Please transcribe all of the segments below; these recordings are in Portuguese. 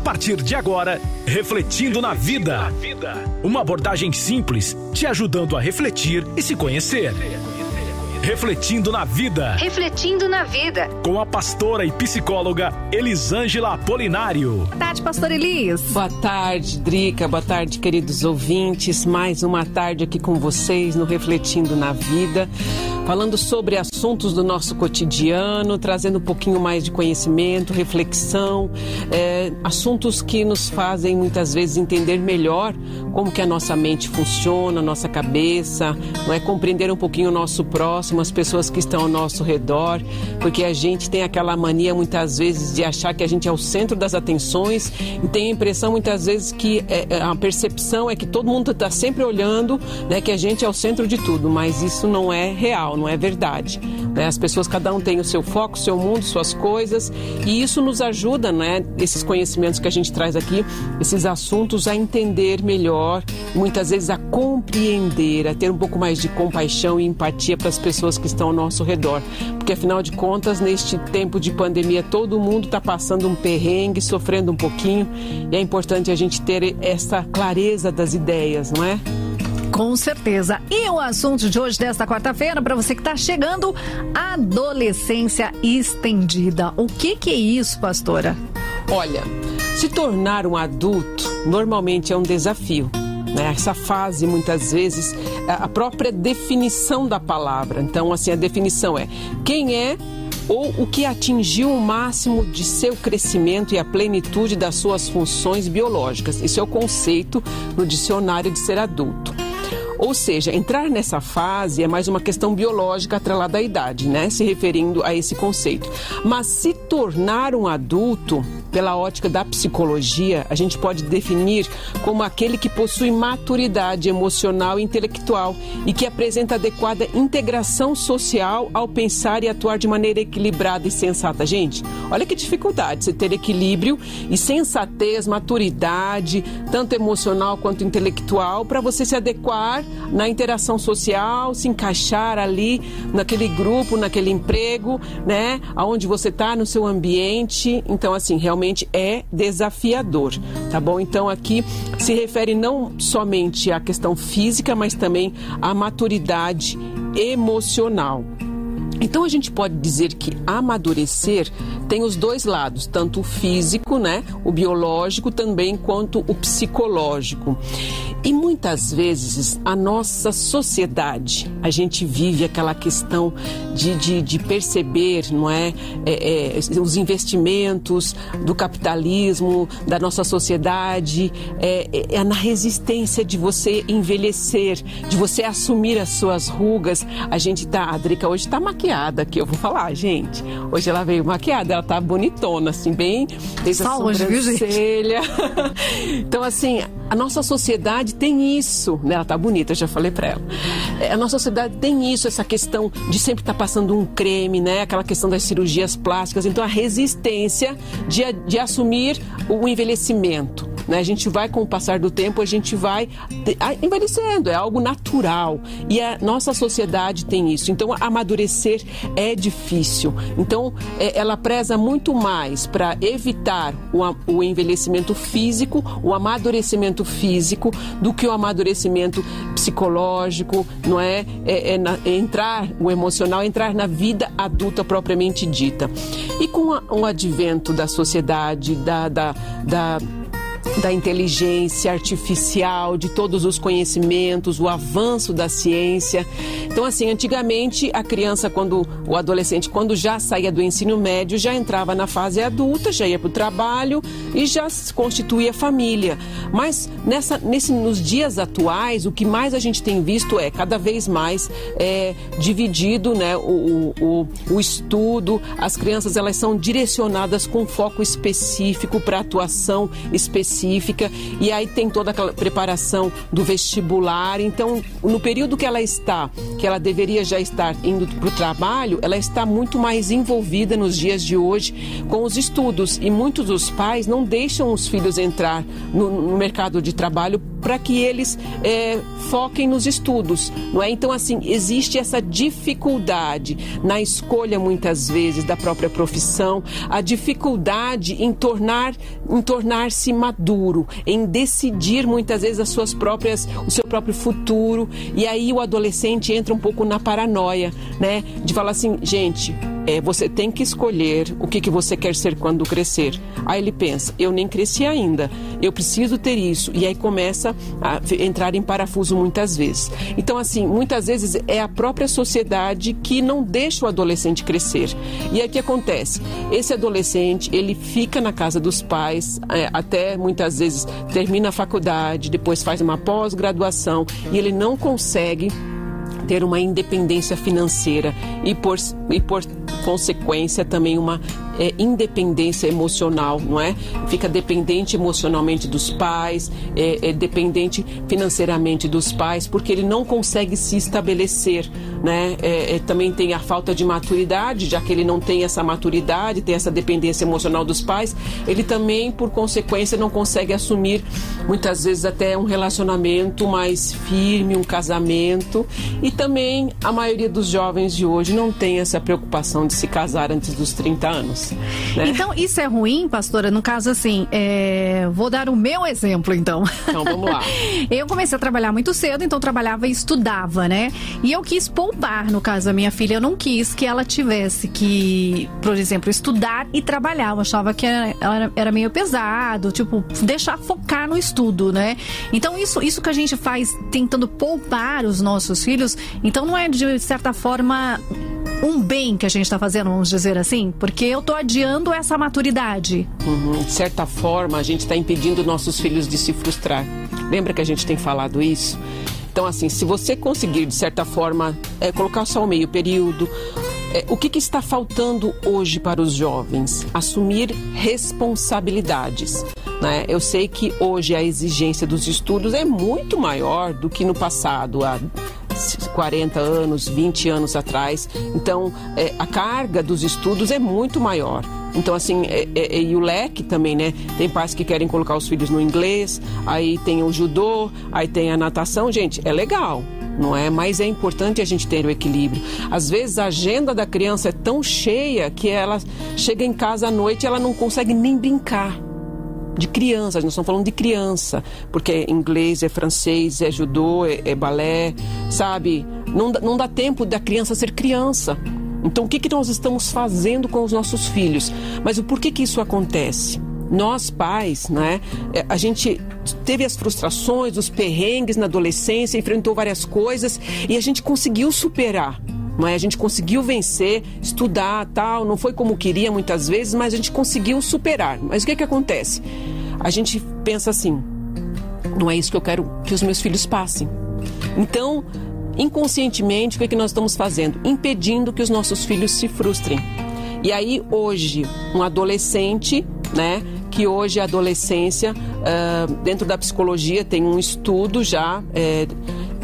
A partir de agora, Refletindo na Vida. Uma abordagem simples, te ajudando a refletir e se conhecer. Refletindo na Vida. Refletindo na Vida. Com a pastora e psicóloga Elisângela Apolinário. Boa tarde, pastor Elis. Boa tarde, Drica. Boa tarde, queridos ouvintes. Mais uma tarde aqui com vocês no Refletindo na Vida. Falando sobre assuntos do nosso cotidiano, trazendo um pouquinho mais de conhecimento, reflexão, é, assuntos que nos fazem muitas vezes entender melhor como que a nossa mente funciona, a nossa cabeça, não é compreender um pouquinho o nosso próximo, as pessoas que estão ao nosso redor, porque a gente tem aquela mania muitas vezes de achar que a gente é o centro das atenções e tem a impressão muitas vezes que é, a percepção é que todo mundo está sempre olhando, né, que a gente é o centro de tudo, mas isso não é real não é verdade. Né? As pessoas, cada um tem o seu foco, seu mundo, suas coisas, e isso nos ajuda, né? Esses conhecimentos que a gente traz aqui, esses assuntos, a entender melhor, muitas vezes a compreender, a ter um pouco mais de compaixão e empatia para as pessoas que estão ao nosso redor. Porque afinal de contas, neste tempo de pandemia, todo mundo está passando um perrengue, sofrendo um pouquinho, e é importante a gente ter essa clareza das ideias, não é? Com certeza. E o assunto de hoje, desta quarta-feira, para você que está chegando, adolescência estendida. O que, que é isso, pastora? Olha, se tornar um adulto normalmente é um desafio. Né? Essa fase, muitas vezes, a própria definição da palavra. Então, assim, a definição é quem é ou o que atingiu o máximo de seu crescimento e a plenitude das suas funções biológicas. Isso é o conceito no dicionário de ser adulto. Ou seja, entrar nessa fase é mais uma questão biológica atrelada à idade, né? Se referindo a esse conceito. Mas se tornar um adulto pela ótica da psicologia, a gente pode definir como aquele que possui maturidade emocional e intelectual e que apresenta adequada integração social ao pensar e atuar de maneira equilibrada e sensata. Gente, olha que dificuldade você ter equilíbrio e sensatez, maturidade, tanto emocional quanto intelectual, para você se adequar na interação social, se encaixar ali naquele grupo, naquele emprego, né? Aonde você está no seu ambiente. Então, assim, realmente realmente é desafiador, tá bom? Então aqui se refere não somente à questão física, mas também à maturidade emocional. Então a gente pode dizer que amadurecer tem os dois lados, tanto o físico, né, o biológico também quanto o psicológico. E muitas vezes a nossa sociedade, a gente vive aquela questão de, de, de perceber, não é? É, é? os investimentos do capitalismo, da nossa sociedade, é, é, é na resistência de você envelhecer, de você assumir as suas rugas. A gente tá, a Drica hoje está maquiada aqui, eu vou falar, gente. Hoje ela veio maquiada, ela tá bonitona, assim, bem. Desde a sobrancelha. então, assim, a nossa sociedade tem isso, né? Ela tá bonita, eu já falei para ela. É, a nossa sociedade tem isso, essa questão de sempre estar tá passando um creme, né? Aquela questão das cirurgias plásticas. Então, a resistência de, de assumir o envelhecimento. Né? A gente vai, com o passar do tempo, a gente vai envelhecendo, é algo natural. E a nossa sociedade tem isso. Então, amadurecer é difícil. Então, é, ela preza muito mais para evitar o, envelhecimento físico, o amadurecimento físico, do que o amadurecimento psicológico, não é? é, é, na, entrar, o emocional, entrar na vida adulta propriamente dita. E com o advento da sociedade, da, da, da da inteligência artificial, de todos os conhecimentos, o avanço da ciência. Então, assim, antigamente a criança, quando o adolescente, quando já saía do ensino médio, já entrava na fase adulta, já ia para o trabalho e já constituía família. Mas nessa, nesse, nos dias atuais, o que mais a gente tem visto é cada vez mais é, dividido, né, o, o, o estudo. As crianças elas são direcionadas com foco específico para atuação específica específica e aí tem toda aquela preparação do vestibular. Então, no período que ela está, que ela deveria já estar indo para o trabalho, ela está muito mais envolvida nos dias de hoje com os estudos e muitos dos pais não deixam os filhos entrar no, no mercado de trabalho para que eles é, foquem nos estudos, não é? Então, assim, existe essa dificuldade na escolha, muitas vezes, da própria profissão, a dificuldade em tornar em tornar-se maduro, em decidir muitas vezes as suas próprias, o seu próprio futuro. E aí o adolescente entra um pouco na paranoia, né? De falar assim, gente, é, você tem que escolher o que, que você quer ser quando crescer. Aí ele pensa, eu nem cresci ainda, eu preciso ter isso. E aí começa a entrar em parafuso muitas vezes. Então, assim, muitas vezes é a própria sociedade que não deixa o adolescente crescer. E aí o que acontece? Esse adolescente, ele fica na casa dos pais, é, até muitas vezes termina a faculdade, depois faz uma pós-graduação e ele não consegue ter uma independência financeira e por, e por consequência também uma é, independência emocional, não é? Fica dependente emocionalmente dos pais, é, é dependente financeiramente dos pais, porque ele não consegue se estabelecer, né? É, é, também tem a falta de maturidade, já que ele não tem essa maturidade, tem essa dependência emocional dos pais, ele também, por consequência, não consegue assumir muitas vezes até um relacionamento mais firme, um casamento. E também a maioria dos jovens de hoje não tem essa preocupação de se casar antes dos 30 anos. Né? Então, isso é ruim, pastora? No caso, assim, é... vou dar o meu exemplo, então. Então, vamos lá. eu comecei a trabalhar muito cedo, então trabalhava e estudava, né? E eu quis poupar, no caso da minha filha, eu não quis que ela tivesse que, por exemplo, estudar e trabalhar. Eu achava que era, era meio pesado, tipo, deixar focar no estudo, né? Então, isso, isso que a gente faz tentando poupar os nossos filhos, então não é de certa forma um bem que a gente está fazendo, vamos dizer assim? Porque eu estou adiando essa maturidade. Uhum. De certa forma, a gente está impedindo nossos filhos de se frustrar. Lembra que a gente tem falado isso? Então, assim, se você conseguir, de certa forma, é, colocar só o meio período, é, o que, que, está faltando hoje para os jovens? Assumir responsabilidades. Né? Eu sei que hoje a exigência dos estudos é muito maior do que no passado, 40 anos, 20 anos atrás. Então, é, a carga dos estudos é muito maior. Então, assim, é, é, é, e o leque também, né? Tem pais que querem colocar os filhos no inglês, aí tem o judô, aí tem a natação. Gente, é legal, não é? Mas é importante a gente ter o equilíbrio. Às vezes a agenda da criança é tão cheia que ela chega em casa à noite e ela não consegue nem brincar de criança, nós estamos falando de criança, porque é inglês, é francês, é judô, é, é balé, sabe? Não, não dá tempo da criança ser criança. Então, o que, que nós estamos fazendo com os nossos filhos? Mas o porquê que isso acontece? Nós, pais, né, é, a gente teve as frustrações, os perrengues na adolescência, enfrentou várias coisas e a gente conseguiu superar. Mas a gente conseguiu vencer, estudar, tal, não foi como queria muitas vezes, mas a gente conseguiu superar. Mas o que que acontece? A gente pensa assim: não é isso que eu quero que os meus filhos passem. Então, inconscientemente, o que, que nós estamos fazendo? Impedindo que os nossos filhos se frustrem. E aí, hoje, um adolescente, né? Que hoje a adolescência, uh, dentro da psicologia, tem um estudo já. É,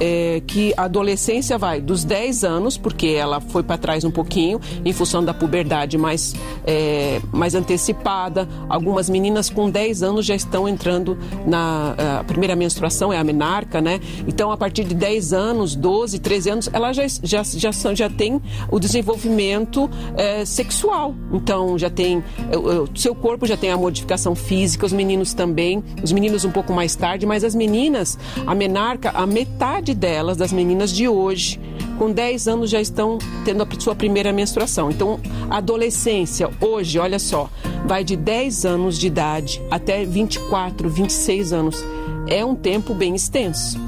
é, que a adolescência vai dos 10 anos, porque ela foi para trás um pouquinho, em função da puberdade mais, é, mais antecipada. Algumas meninas com 10 anos já estão entrando na primeira menstruação, é a menarca, né? Então, a partir de 10 anos, 12, 13 anos, ela já, já, já, já tem o desenvolvimento é, sexual. Então, já tem. O seu corpo já tem a modificação física, os meninos também, os meninos um pouco mais tarde, mas as meninas, a menarca, a metade metade delas, das meninas de hoje, com 10 anos já estão tendo a sua primeira menstruação. Então, a adolescência hoje, olha só, vai de 10 anos de idade até 24, 26 anos. É um tempo bem extenso.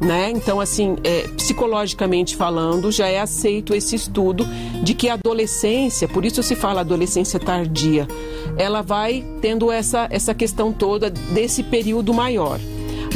Né? Então, assim, é, psicologicamente falando, já é aceito esse estudo de que a adolescência, por isso se fala adolescência tardia, ela vai tendo essa, essa questão toda desse período maior.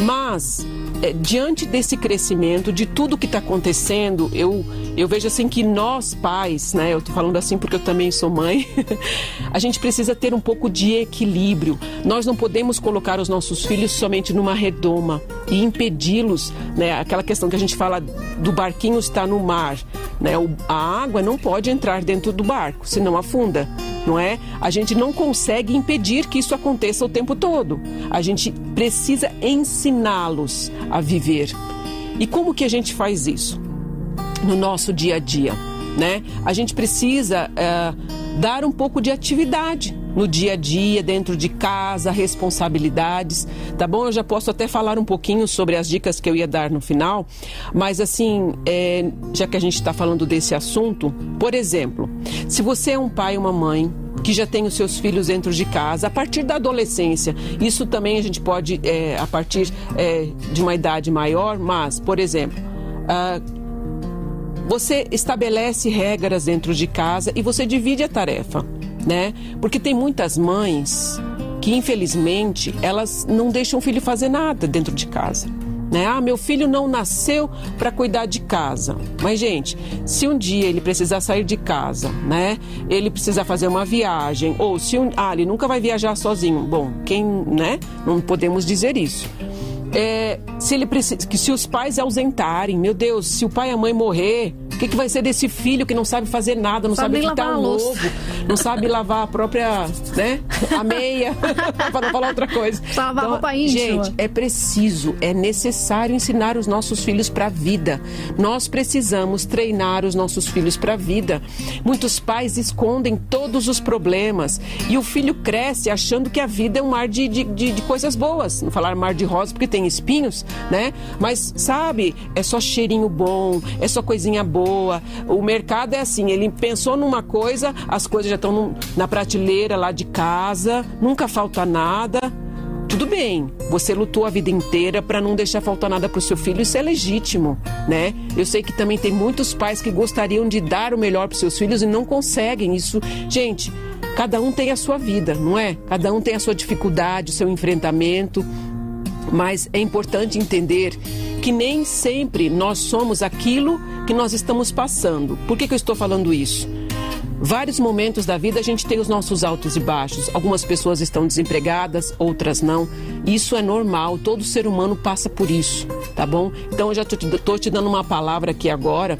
Mas é, diante desse crescimento, de tudo que está acontecendo, eu, eu vejo assim que nós pais, né, eu tô falando assim porque eu também sou mãe, a gente precisa ter um pouco de equilíbrio. Nós não podemos colocar os nossos filhos somente numa redoma e impedi-los, né, aquela questão que a gente fala do barquinho estar no mar, né, a água não pode entrar dentro do barco, senão afunda não é? A gente não consegue impedir que isso aconteça o tempo todo. A gente precisa ensiná-los a viver. E como que a gente faz isso? no nosso dia a dia, né? A gente precisa é, dar um pouco de atividade no dia a dia, dentro de casa, responsabilidades, tá bom? Eu já posso até falar um pouquinho sobre as dicas que eu ia dar no final, mas assim, é, já que a gente está falando desse assunto, por exemplo, se você é um pai, uma mãe que já tem os seus filhos dentro de casa, a partir da adolescência, isso também a gente pode, é, a partir é, de uma idade maior, mas, por exemplo, uh, você estabelece regras dentro de casa e você divide a tarefa, né? Porque tem muitas mães que, infelizmente, elas não deixam o filho fazer nada dentro de casa. Né? Ah, meu filho não nasceu para cuidar de casa. Mas, gente, se um dia ele precisar sair de casa, né? Ele precisa fazer uma viagem, ou se um, ah, ele nunca vai viajar sozinho. Bom, quem, né? Não podemos dizer isso. É, se ele precisa, que se os pais ausentarem, meu Deus, se o pai e a mãe morrer, o que, que vai ser desse filho que não sabe fazer nada, não sabe, sabe quitar um ovo, não sabe lavar a própria, né, a meia, para não falar outra coisa. Lavar então, roupa íntima. Gente, é preciso, é necessário ensinar os nossos filhos para a vida. Nós precisamos treinar os nossos filhos para a vida. Muitos pais escondem todos os problemas e o filho cresce achando que a vida é um mar de, de, de, de coisas boas. Não falar mar de rosa porque tem tem espinhos, né? Mas sabe, é só cheirinho bom, é só coisinha boa. O mercado é assim, ele pensou numa coisa, as coisas já estão na prateleira lá de casa, nunca falta nada. Tudo bem, você lutou a vida inteira para não deixar faltar nada para o seu filho, isso é legítimo, né? Eu sei que também tem muitos pais que gostariam de dar o melhor para seus filhos e não conseguem isso. Gente, cada um tem a sua vida, não é? Cada um tem a sua dificuldade, o seu enfrentamento. Mas é importante entender que nem sempre nós somos aquilo que nós estamos passando. Por que, que eu estou falando isso? Vários momentos da vida a gente tem os nossos altos e baixos. Algumas pessoas estão desempregadas, outras não. Isso é normal, todo ser humano passa por isso, tá bom? Então eu já estou te dando uma palavra aqui agora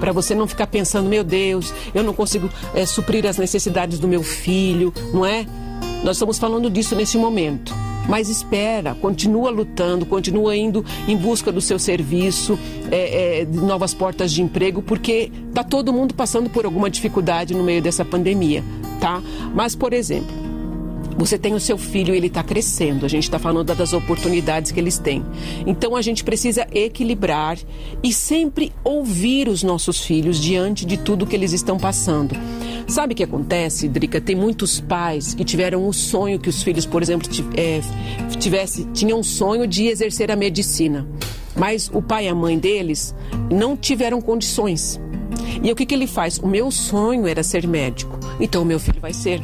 para você não ficar pensando, meu Deus, eu não consigo é, suprir as necessidades do meu filho, não é? Nós estamos falando disso nesse momento. Mas espera, continua lutando, continua indo em busca do seu serviço, é, é, de novas portas de emprego, porque está todo mundo passando por alguma dificuldade no meio dessa pandemia, tá? Mas, por exemplo, você tem o seu filho e ele está crescendo. A gente está falando das oportunidades que eles têm. Então a gente precisa equilibrar e sempre ouvir os nossos filhos diante de tudo que eles estão passando. Sabe o que acontece, Drica? Tem muitos pais que tiveram o sonho que os filhos, por exemplo, é, tivesse, tinham um sonho de exercer a medicina. Mas o pai e a mãe deles não tiveram condições. E o que, que ele faz? O meu sonho era ser médico. Então o meu filho vai ser.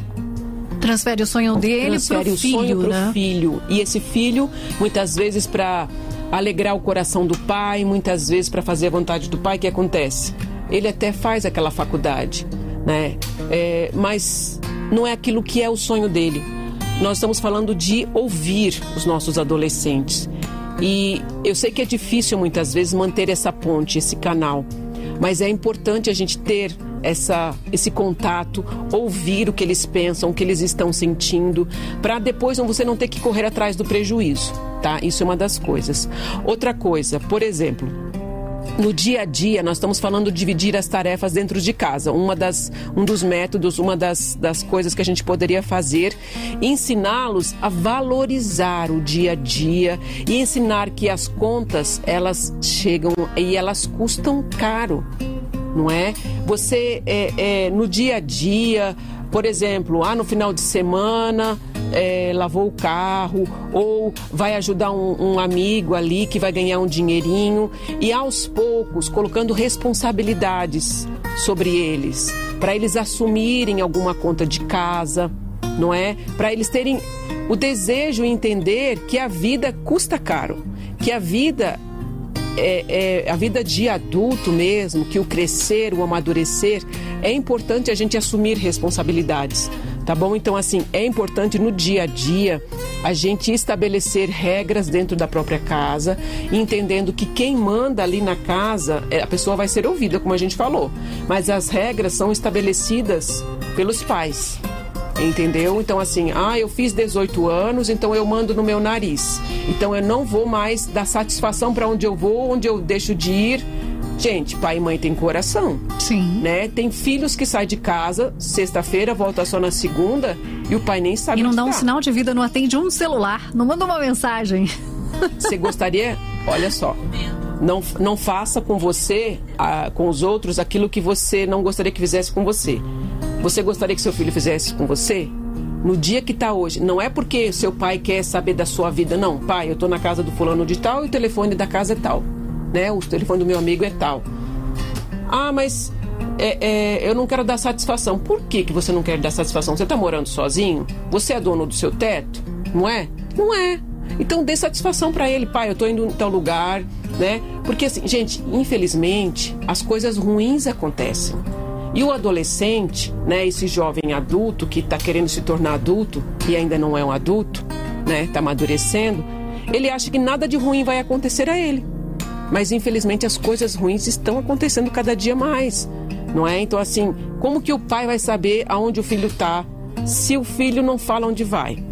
Transfere o sonho dele Transfere pro o filho, sonho pro né? filho. E esse filho, muitas vezes, para alegrar o coração do pai, muitas vezes para fazer a vontade do pai, o que acontece? Ele até faz aquela faculdade né? É, mas não é aquilo que é o sonho dele. Nós estamos falando de ouvir os nossos adolescentes. E eu sei que é difícil muitas vezes manter essa ponte, esse canal, mas é importante a gente ter essa, esse contato, ouvir o que eles pensam, o que eles estão sentindo, para depois você não ter que correr atrás do prejuízo, tá? Isso é uma das coisas. Outra coisa, por exemplo, no dia a dia, nós estamos falando de dividir as tarefas dentro de casa. Uma das, um dos métodos, uma das, das coisas que a gente poderia fazer, ensiná-los a valorizar o dia a dia e ensinar que as contas, elas chegam e elas custam caro, não é? Você, é, é no dia a dia, por exemplo, ah, no final de semana é, lavou o carro ou vai ajudar um, um amigo ali que vai ganhar um dinheirinho e aos poucos colocando responsabilidades sobre eles, para eles assumirem alguma conta de casa, não é? Para eles terem o desejo e entender que a vida custa caro, que a vida é, é, a vida de adulto mesmo, que o crescer, o amadurecer, é importante a gente assumir responsabilidades, tá bom? Então, assim, é importante no dia a dia a gente estabelecer regras dentro da própria casa, entendendo que quem manda ali na casa, é, a pessoa vai ser ouvida, como a gente falou, mas as regras são estabelecidas pelos pais. Entendeu? Então, assim, ah, eu fiz 18 anos, então eu mando no meu nariz. Então eu não vou mais dar satisfação para onde eu vou, onde eu deixo de ir. Gente, pai e mãe tem coração. Sim. Né? Tem filhos que saem de casa sexta-feira, volta só na segunda e o pai nem sabe. E não dá um tá. sinal de vida, não atende um celular, não manda uma mensagem. Você gostaria? Olha só. Não, não faça com você, ah, com os outros, aquilo que você não gostaria que fizesse com você. Você gostaria que seu filho fizesse com você? No dia que está hoje, não é porque seu pai quer saber da sua vida, não. Pai, eu estou na casa do fulano de tal e o telefone da casa é tal, né? O telefone do meu amigo é tal. Ah, mas é, é, eu não quero dar satisfação. Por que, que você não quer dar satisfação? Você está morando sozinho? Você é dono do seu teto? Não é? Não é. Então dê satisfação para ele, pai, eu estou indo em tal lugar, né? Porque assim, gente, infelizmente, as coisas ruins acontecem. E o adolescente, né, esse jovem adulto que está querendo se tornar adulto e ainda não é um adulto, né, está amadurecendo, ele acha que nada de ruim vai acontecer a ele. Mas infelizmente as coisas ruins estão acontecendo cada dia mais, não é? Então assim, como que o pai vai saber aonde o filho está se o filho não fala onde vai?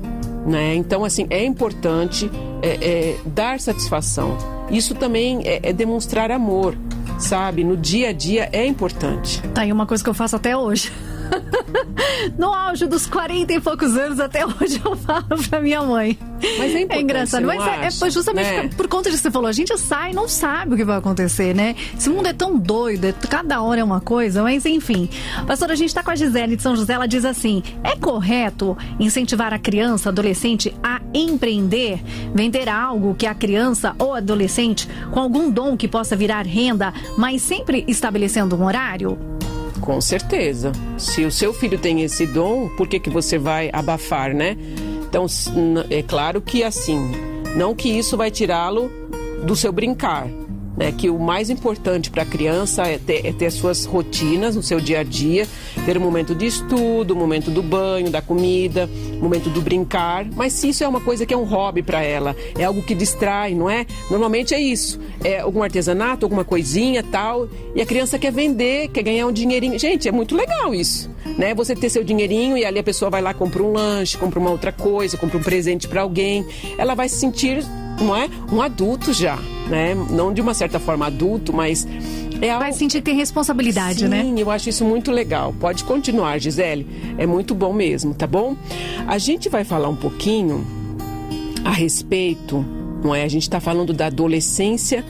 Né? Então assim é importante é, é, dar satisfação. Isso também é, é demonstrar amor sabe? No dia a dia é importante. Tá aí uma coisa que eu faço até hoje. no auge dos 40 e poucos anos, até hoje eu falo pra minha mãe. Mas é, é engraçado. Mas é, acha, é, justamente né? por conta disso que você falou. A gente sai e não sabe o que vai acontecer, né? Esse mundo é tão doido, é, cada hora é uma coisa, mas enfim. Pastora, a gente tá com a Gisele de São José, ela diz assim: é correto incentivar a criança, adolescente a empreender, vender algo que a criança ou adolescente com algum dom que possa virar renda, mas sempre estabelecendo um horário? Com certeza. Se o seu filho tem esse dom, por que, que você vai abafar, né? Então, é claro que assim, não que isso vai tirá-lo do seu brincar, né, que o mais importante para a criança é ter, é ter suas rotinas no seu dia a dia, ter o um momento de estudo, o um momento do banho, da comida, o um momento do brincar. Mas se isso é uma coisa que é um hobby para ela, é algo que distrai, não é? Normalmente é isso. É algum artesanato, alguma coisinha tal, e a criança quer vender, quer ganhar um dinheirinho. Gente, é muito legal isso, né? Você ter seu dinheirinho e ali a pessoa vai lá compra um lanche, compra uma outra coisa, compra um presente para alguém. Ela vai se sentir não é um adulto já, né? Não de uma certa forma adulto, mas é algo... Vai sentir que tem responsabilidade, Sim, né? Sim, eu acho isso muito legal. Pode continuar, Gisele. É muito bom mesmo, tá bom? A gente vai falar um pouquinho a respeito, não é? A gente está falando da adolescência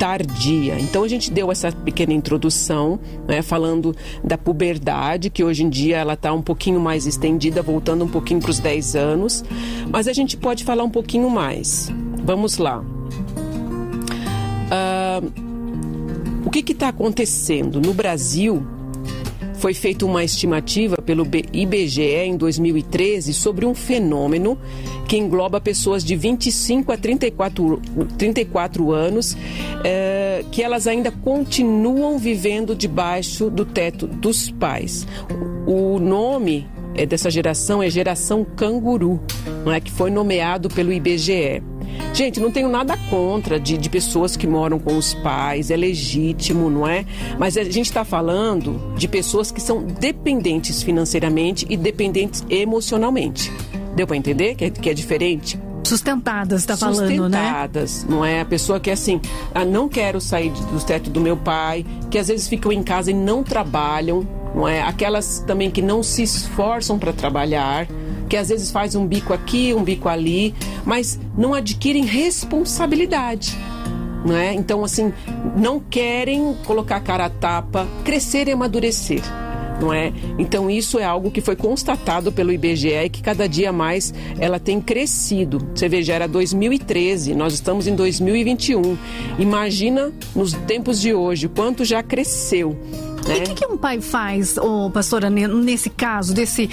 tardia. Então a gente deu essa pequena introdução, né, falando da puberdade, que hoje em dia ela está um pouquinho mais estendida, voltando um pouquinho para os 10 anos, mas a gente pode falar um pouquinho mais. Vamos lá. Uh, o que está acontecendo? No Brasil, foi feita uma estimativa pelo IBGE em 2013 sobre um fenômeno que engloba pessoas de 25 a 34, 34 anos, eh, que elas ainda continuam vivendo debaixo do teto dos pais. O nome é, dessa geração é geração canguru, não é que foi nomeado pelo IBGE. Gente, não tenho nada contra de, de pessoas que moram com os pais, é legítimo, não é? Mas a gente está falando de pessoas que são dependentes financeiramente e dependentes emocionalmente. Deu para entender que é, que é diferente? Sustentadas, está falando, né? Sustentadas, não é? A pessoa que é assim, ah, não quero sair do teto do meu pai, que às vezes ficam em casa e não trabalham, não é? Aquelas também que não se esforçam para trabalhar, que às vezes faz um bico aqui, um bico ali, mas não adquirem responsabilidade. Não é? Então, assim, não querem colocar a cara a tapa, crescer e amadurecer. Não é? Então isso é algo que foi constatado pelo IBGE e que cada dia mais ela tem crescido. Você vê, já era 2013, nós estamos em 2021. Imagina nos tempos de hoje quanto já cresceu. E o que, que, um pai faz, oh, pastora, nesse caso, desse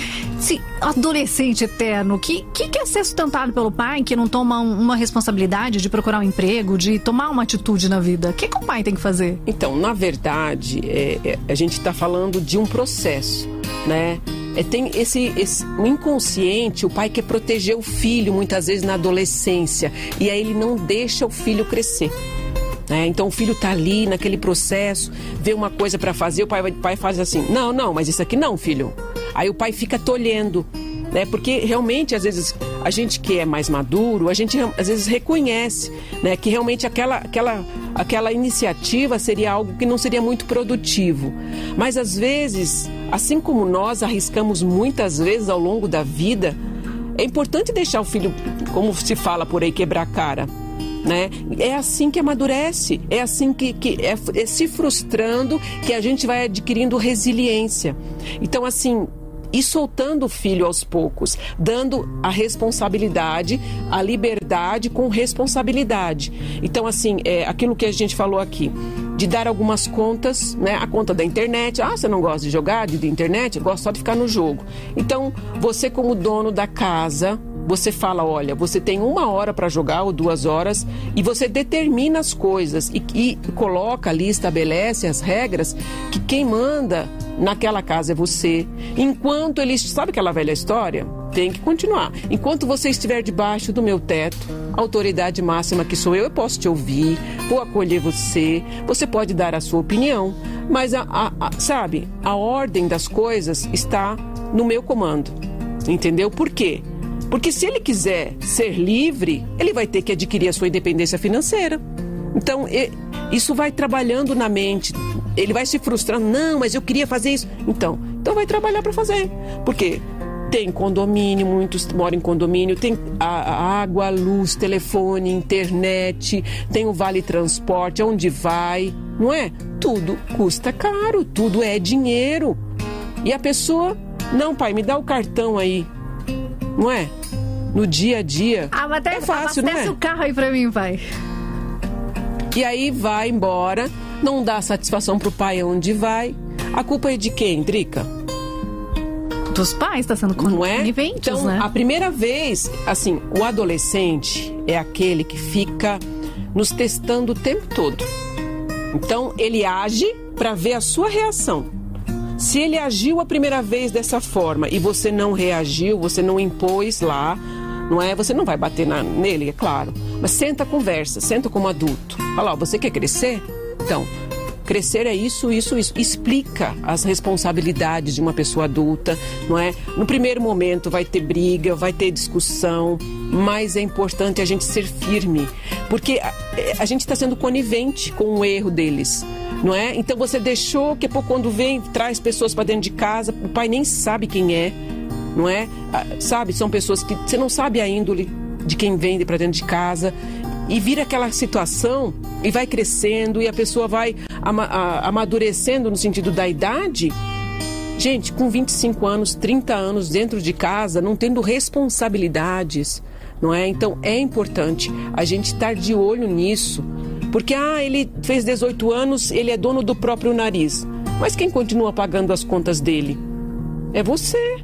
adolescente eterno, que, que quer ser sustentado pelo pai, que não toma um, uma responsabilidade de procurar um emprego, de tomar uma atitude na vida? O que, que o pai tem que fazer? Então, na verdade, é, é, a gente está falando de um processo, né? É, tem esse, esse o inconsciente, o pai quer proteger o filho muitas vezes na adolescência e aí ele não deixa o filho crescer. Né? Então o filho está ali naquele processo, vê uma coisa para fazer, o pai, o pai faz assim: não, não, mas isso aqui não, filho. Aí o pai fica tolhendo, né? Porque realmente às vezes a gente que é mais maduro, a gente às vezes reconhece, né, que realmente aquela aquela aquela iniciativa seria algo que não seria muito produtivo. Mas às vezes Assim como nós arriscamos muitas vezes ao longo da vida, é importante deixar o filho, como se fala por aí, quebrar a cara. Né? É assim que amadurece, é assim que, que é, é se frustrando que a gente vai adquirindo resiliência. Então, assim, e soltando o filho aos poucos, dando a responsabilidade, a liberdade com responsabilidade. Então, assim, é aquilo que a gente falou aqui, de dar algumas contas, né? A conta da internet. Ah, você não gosta de jogar de, de internet? Gosta só de ficar no jogo. Então, você como dono da casa, você fala, olha, você tem uma hora para jogar ou duas horas e você determina as coisas e, e coloca ali, estabelece as regras que quem manda naquela casa é você. Enquanto eles. Sabe aquela velha história? Tem que continuar. Enquanto você estiver debaixo do meu teto, a autoridade máxima que sou eu, eu posso te ouvir, vou acolher você, você pode dar a sua opinião, mas a, a, a sabe, a ordem das coisas está no meu comando. Entendeu? Por quê? Porque se ele quiser ser livre, ele vai ter que adquirir a sua independência financeira. Então, isso vai trabalhando na mente ele vai se frustrando, não, mas eu queria fazer isso. Então, então vai trabalhar para fazer. Porque tem condomínio, muitos moram em condomínio, tem a, água, luz, telefone, internet, tem o vale transporte, aonde vai, não é? Tudo custa caro, tudo é dinheiro. E a pessoa, não, pai, me dá o cartão aí, não é? No dia a dia. Ah, mas até, é fácil, não é? o carro aí pra mim, pai. E aí vai embora não dá satisfação pro pai onde vai. A culpa é de quem, Drica? Dos pais, está sendo não é? Então, né? a primeira vez, assim, o adolescente é aquele que fica nos testando o tempo todo. Então, ele age para ver a sua reação. Se ele agiu a primeira vez dessa forma e você não reagiu, você não impôs lá, não é? Você não vai bater na, nele, é claro. Mas senta conversa, senta como adulto. Fala, ó, você quer crescer? Então, crescer é isso, isso, isso. Explica as responsabilidades de uma pessoa adulta, não é? No primeiro momento vai ter briga, vai ter discussão, mas é importante a gente ser firme, porque a, a gente está sendo conivente com o erro deles. Não é? Então você deixou que quando vem, traz pessoas para dentro de casa, o pai nem sabe quem é, não é? Ah, sabe, são pessoas que você não sabe a índole de quem vem para dentro de casa e vira aquela situação e vai crescendo e a pessoa vai amadurecendo no sentido da idade. Gente, com 25 anos, 30 anos dentro de casa, não tendo responsabilidades, não é? Então é importante a gente estar de olho nisso. Porque, ah, ele fez 18 anos, ele é dono do próprio nariz. Mas quem continua pagando as contas dele? É você.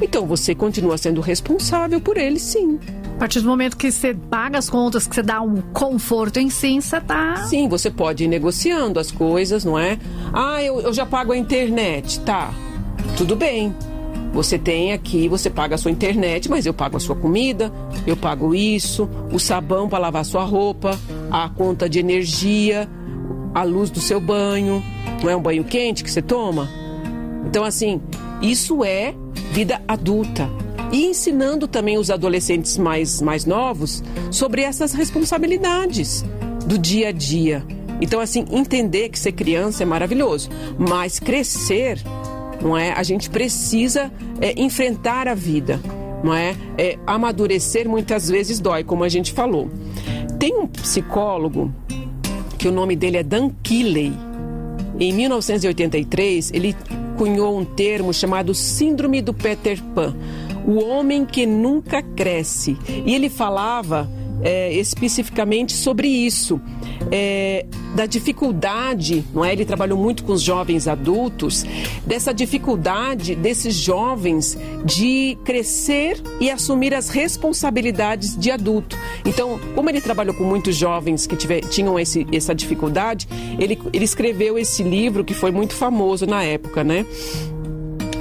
Então você continua sendo responsável por ele, sim. A partir do momento que você paga as contas, que você dá um conforto em si, você tá. Sim, você pode ir negociando as coisas, não é? Ah, eu, eu já pago a internet. Tá, tudo bem. Você tem aqui, você paga a sua internet, mas eu pago a sua comida, eu pago isso, o sabão para lavar sua roupa, a conta de energia, a luz do seu banho. Não é um banho quente que você toma? Então, assim, isso é vida adulta e ensinando também os adolescentes mais, mais novos sobre essas responsabilidades do dia a dia. Então, assim, entender que ser criança é maravilhoso, mas crescer, não é? A gente precisa é, enfrentar a vida, não é? é? Amadurecer muitas vezes dói, como a gente falou. Tem um psicólogo que o nome dele é Dan Keeley. Em 1983, ele cunhou um termo chamado Síndrome do Peter Pan o homem que nunca cresce. E ele falava é, especificamente sobre isso, é, da dificuldade, não é? Ele trabalhou muito com os jovens adultos, dessa dificuldade desses jovens de crescer e assumir as responsabilidades de adulto. Então, como ele trabalhou com muitos jovens que tiver, tinham esse, essa dificuldade, ele, ele escreveu esse livro que foi muito famoso na época, né?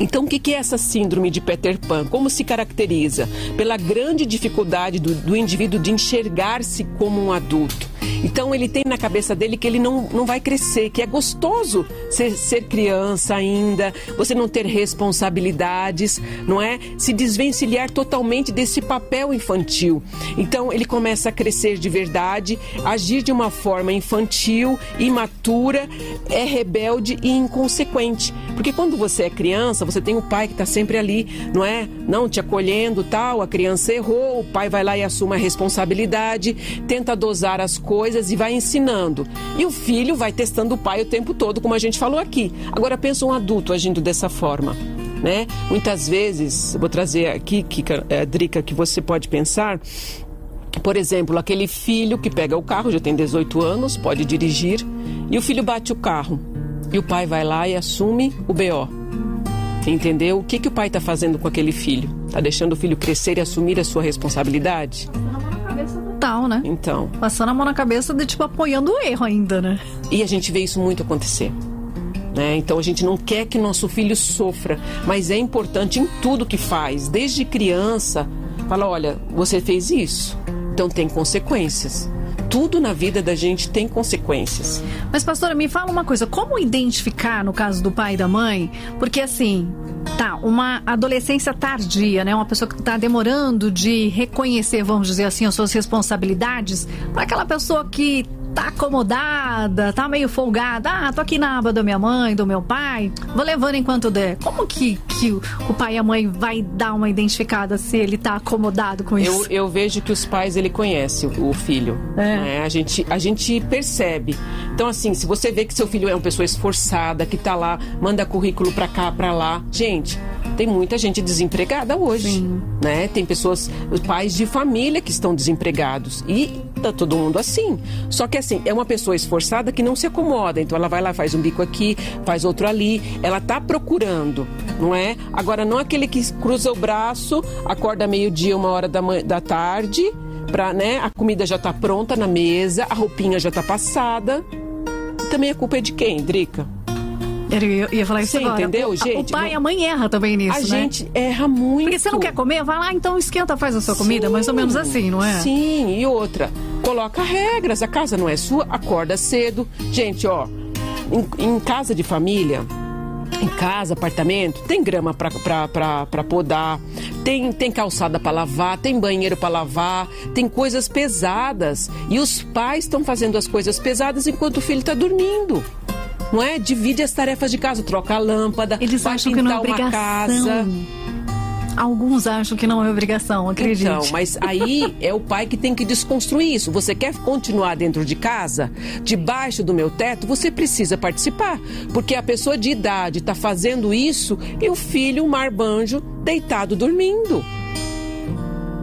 Então, o que é essa síndrome de Peter Pan? Como se caracteriza? Pela grande dificuldade do, do indivíduo de enxergar-se como um adulto. Então ele tem na cabeça dele que ele não, não vai crescer, que é gostoso ser, ser criança ainda, você não ter responsabilidades, não é? Se desvencilhar totalmente desse papel infantil. Então ele começa a crescer de verdade, agir de uma forma infantil, imatura, é rebelde e inconsequente. Porque quando você é criança, você tem o pai que está sempre ali, não é? Não te acolhendo, tal, a criança errou, o pai vai lá e assume a responsabilidade, tenta dosar as coisas e vai ensinando. E o filho vai testando o pai o tempo todo, como a gente falou aqui. Agora pensa um adulto agindo dessa forma. Né? Muitas vezes, vou trazer aqui, Kika, é, Drica, que você pode pensar, por exemplo, aquele filho que pega o carro, já tem 18 anos, pode dirigir, e o filho bate o carro. E o pai vai lá e assume o BO. Entendeu? O que, que o pai está fazendo com aquele filho? Está deixando o filho crescer e assumir a sua responsabilidade? Total, né? Então. Passando a mão na cabeça de tipo apoiando o erro ainda, né? E a gente vê isso muito acontecer. Né? Então a gente não quer que nosso filho sofra, mas é importante em tudo que faz, desde criança, fala, olha, você fez isso, então tem consequências tudo na vida da gente tem consequências. Mas, pastora, me fala uma coisa: como identificar no caso do pai e da mãe? Porque, assim, tá, uma adolescência tardia, né? Uma pessoa que está demorando de reconhecer, vamos dizer assim, as suas responsabilidades, para aquela pessoa que tá acomodada, tá meio folgada. Ah, tô aqui na aba da minha mãe, do meu pai, vou levando enquanto der. Como que, que o pai e a mãe vai dar uma identificada se ele tá acomodado com isso? Eu, eu vejo que os pais, ele conhece o, filho. É. Né? A, gente, a gente percebe. Então, assim, se você vê que seu filho é uma pessoa esforçada, que tá lá, manda currículo pra cá, pra lá. Gente, tem muita gente desempregada hoje, Sim. né? Tem pessoas, os pais de família que estão desempregados e tá todo mundo assim. Só que assim, é uma pessoa esforçada que não se acomoda, então ela vai lá, faz um bico aqui, faz outro ali, ela tá procurando, não é? Agora não aquele que cruza o braço, acorda meio-dia, uma hora da, da tarde, pra, né? A comida já tá pronta na mesa, a roupinha já tá passada. Também a culpa é de quem, Drica? Eu ia falar isso Sim, agora. entendeu, o, gente? O pai e a mãe erram também nisso, a né? gente erra muito. Porque você não quer comer, vai lá, então esquenta, faz a sua comida, Sim, mais ou menos assim, não é? Sim, e outra, coloca regras, a casa não é sua, acorda cedo. Gente, ó, em, em casa de família, em casa, apartamento, tem grama para podar, tem, tem calçada para lavar, tem banheiro para lavar, tem coisas pesadas. E os pais estão fazendo as coisas pesadas enquanto o filho está dormindo não é? Divide as tarefas de casa, troca a lâmpada, Eles vai acham que não é uma casa. Alguns acham que não é obrigação, acredite. Então, mas aí é o pai que tem que desconstruir isso. Você quer continuar dentro de casa, debaixo do meu teto, você precisa participar. Porque a pessoa de idade está fazendo isso e o filho, um marbanjo, deitado dormindo.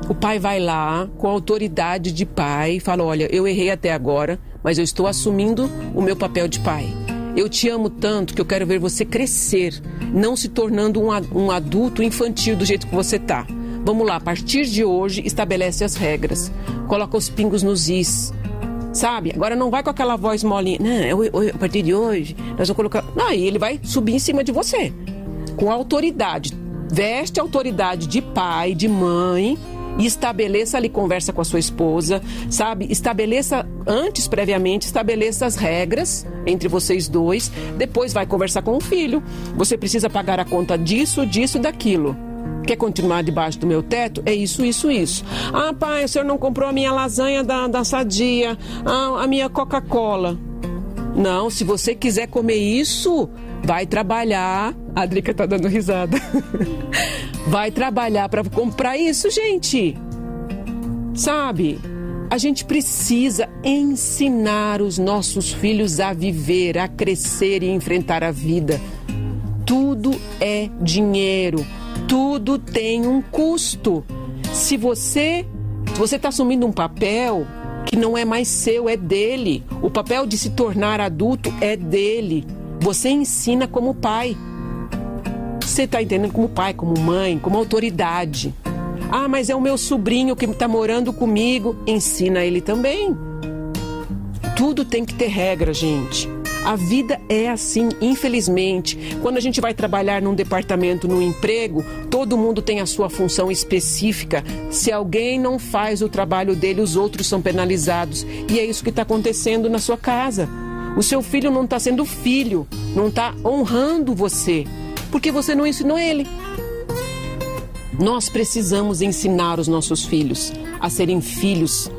O pai vai lá com autoridade de pai e fala: Olha, eu errei até agora, mas eu estou assumindo o meu papel de pai. Eu te amo tanto que eu quero ver você crescer, não se tornando um, um adulto infantil do jeito que você tá. Vamos lá, a partir de hoje, estabelece as regras. Coloca os pingos nos is. Sabe? Agora não vai com aquela voz molinha. Não, eu, eu, a partir de hoje, nós vamos colocar. Não, aí ele vai subir em cima de você. Com autoridade. Veste a autoridade de pai, de mãe e estabeleça ali conversa com a sua esposa, sabe? Estabeleça antes previamente, estabeleça as regras entre vocês dois, depois vai conversar com o filho. Você precisa pagar a conta disso, disso, daquilo. Quer continuar debaixo do meu teto? É isso, isso, isso. Ah, pai, o senhor não comprou a minha lasanha da, da sadia, ah, a minha Coca-Cola. Não, se você quiser comer isso, vai trabalhar. A Drica tá dando risada. vai trabalhar para comprar isso, gente. Sabe? A gente precisa ensinar os nossos filhos a viver, a crescer e enfrentar a vida. Tudo é dinheiro, tudo tem um custo. Se você Você está assumindo um papel que não é mais seu, é dele. O papel de se tornar adulto é dele. Você ensina como pai. Você está entendendo como pai, como mãe, como autoridade. Ah, mas é o meu sobrinho que está morando comigo. Ensina ele também. Tudo tem que ter regra, gente. A vida é assim, infelizmente. Quando a gente vai trabalhar num departamento, num emprego, todo mundo tem a sua função específica. Se alguém não faz o trabalho dele, os outros são penalizados. E é isso que está acontecendo na sua casa. O seu filho não está sendo filho, não está honrando você, porque você não ensinou ele. Nós precisamos ensinar os nossos filhos a serem filhos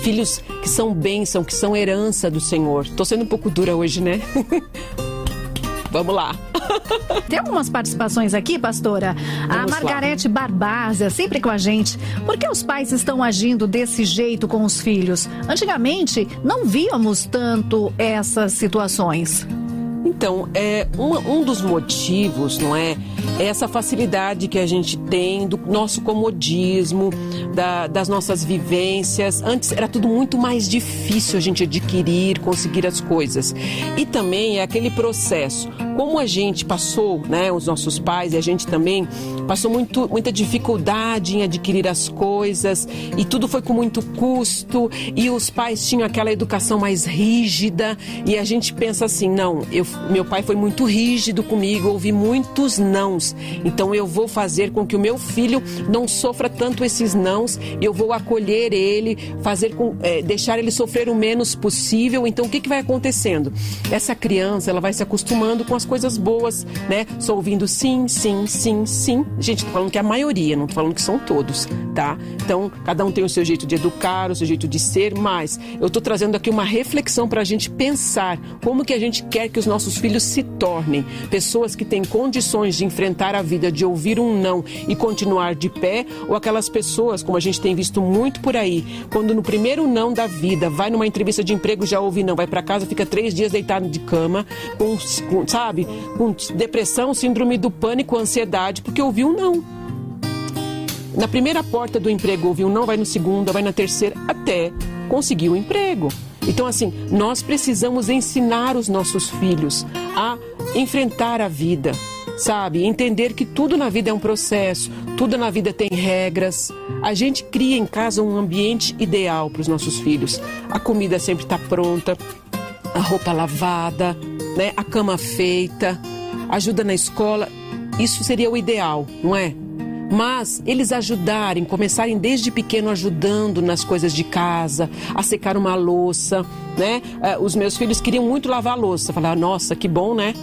filhos que são bênção, que são herança do Senhor. Tô sendo um pouco dura hoje, né? Vamos lá. Tem algumas participações aqui, pastora. Vamos a Margarete lá. Barbásia, sempre com a gente. Por que os pais estão agindo desse jeito com os filhos? Antigamente, não víamos tanto essas situações. Então, é um, um dos motivos, não é? É essa facilidade que a gente tem do nosso comodismo, da, das nossas vivências. Antes era tudo muito mais difícil a gente adquirir, conseguir as coisas. E também é aquele processo. Como a gente passou, né, os nossos pais e a gente também passou muito, muita dificuldade em adquirir as coisas e tudo foi com muito custo e os pais tinham aquela educação mais rígida e a gente pensa assim, não, eu, meu pai foi muito rígido comigo, ouvi muitos nãos, então eu vou fazer com que o meu filho não sofra tanto esses nãos, eu vou acolher ele, fazer com, é, deixar ele sofrer o menos possível. Então o que, que vai acontecendo? Essa criança ela vai se acostumando com as coisas boas, né? Só ouvindo sim, sim, sim, sim. Gente, tô falando que é a maioria, não tô falando que são todos, tá? Então, cada um tem o seu jeito de educar, o seu jeito de ser, mas eu tô trazendo aqui uma reflexão para a gente pensar como que a gente quer que os nossos filhos se tornem pessoas que têm condições de enfrentar a vida, de ouvir um não e continuar de pé, ou aquelas pessoas, como a gente tem visto muito por aí, quando no primeiro não da vida, vai numa entrevista de emprego, já ouve não, vai para casa, fica três dias deitado de cama, com, com, sabe, com depressão, síndrome do pânico, ansiedade, porque ouviu um não. Na primeira porta do emprego ouviu um não, vai no segundo, vai na terceira, até conseguir o um emprego. Então, assim, nós precisamos ensinar os nossos filhos a enfrentar a vida, sabe? Entender que tudo na vida é um processo, tudo na vida tem regras. A gente cria em casa um ambiente ideal para os nossos filhos. A comida sempre está pronta, a roupa lavada, né? a cama feita, ajuda na escola. Isso seria o ideal, não é? Mas eles ajudarem, começarem desde pequeno ajudando nas coisas de casa, a secar uma louça, né? Eh, os meus filhos queriam muito lavar louça. Falaram, nossa, que bom, né?